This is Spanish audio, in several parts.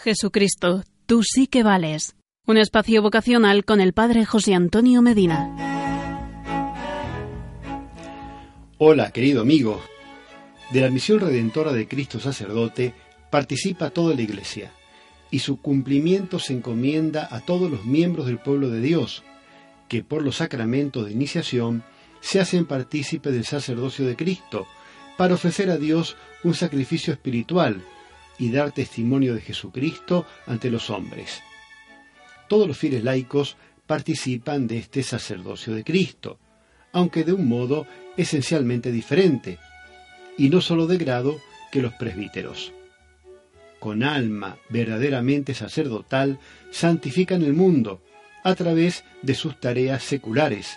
Jesucristo, tú sí que vales. Un espacio vocacional con el Padre José Antonio Medina. Hola, querido amigo. De la misión redentora de Cristo sacerdote participa toda la Iglesia y su cumplimiento se encomienda a todos los miembros del pueblo de Dios, que por los sacramentos de iniciación se hacen partícipes del sacerdocio de Cristo, para ofrecer a Dios un sacrificio espiritual y dar testimonio de Jesucristo ante los hombres. Todos los fieles laicos participan de este sacerdocio de Cristo, aunque de un modo esencialmente diferente, y no solo de grado que los presbíteros. Con alma verdaderamente sacerdotal, santifican el mundo a través de sus tareas seculares,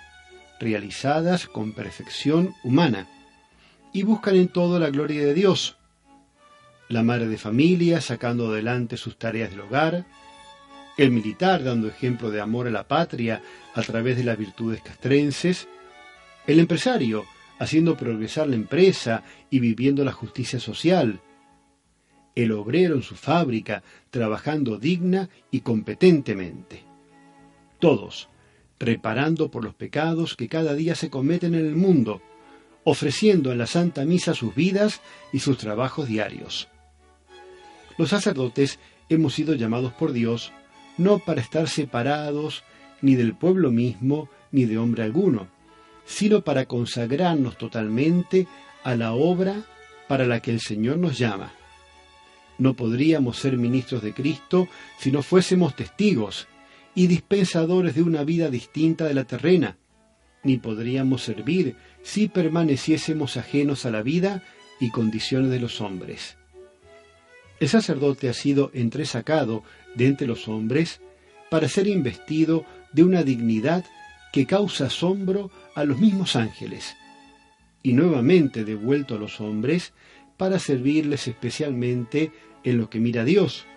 realizadas con perfección humana, y buscan en todo la gloria de Dios, la madre de familia sacando adelante sus tareas del hogar, el militar dando ejemplo de amor a la patria a través de las virtudes castrenses, el empresario haciendo progresar la empresa y viviendo la justicia social, el obrero en su fábrica trabajando digna y competentemente. Todos, reparando por los pecados que cada día se cometen en el mundo, ofreciendo en la Santa Misa sus vidas y sus trabajos diarios. Los sacerdotes hemos sido llamados por Dios no para estar separados ni del pueblo mismo ni de hombre alguno, sino para consagrarnos totalmente a la obra para la que el Señor nos llama. No podríamos ser ministros de Cristo si no fuésemos testigos y dispensadores de una vida distinta de la terrena, ni podríamos servir si permaneciésemos ajenos a la vida y condiciones de los hombres. El sacerdote ha sido entresacado de entre los hombres para ser investido de una dignidad que causa asombro a los mismos ángeles, y nuevamente devuelto a los hombres para servirles especialmente en lo que mira Dios,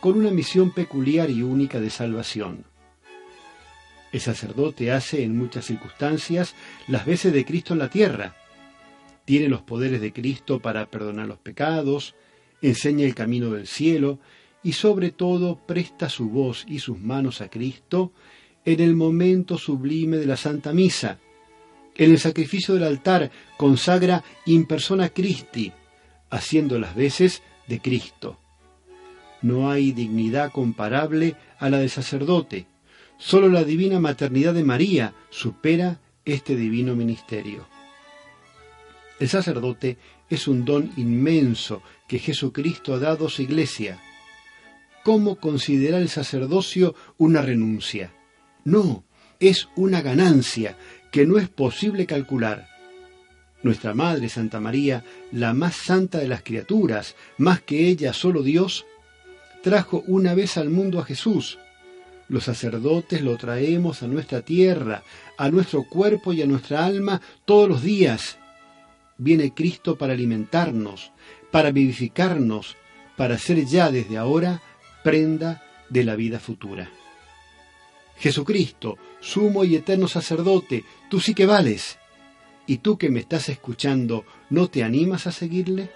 con una misión peculiar y única de salvación. El sacerdote hace en muchas circunstancias las veces de Cristo en la tierra. Tiene los poderes de Cristo para perdonar los pecados, enseña el camino del cielo y sobre todo presta su voz y sus manos a Cristo en el momento sublime de la Santa Misa. En el sacrificio del altar consagra in persona Christi, haciendo las veces de Cristo. No hay dignidad comparable a la del sacerdote. Solo la divina maternidad de María supera este divino ministerio. El sacerdote es un don inmenso que Jesucristo ha dado a su iglesia. ¿Cómo considerar el sacerdocio una renuncia? No, es una ganancia que no es posible calcular. Nuestra Madre Santa María, la más santa de las criaturas, más que ella solo Dios, trajo una vez al mundo a Jesús. Los sacerdotes lo traemos a nuestra tierra, a nuestro cuerpo y a nuestra alma todos los días viene Cristo para alimentarnos, para vivificarnos, para ser ya desde ahora prenda de la vida futura. Jesucristo, sumo y eterno sacerdote, tú sí que vales. ¿Y tú que me estás escuchando, no te animas a seguirle?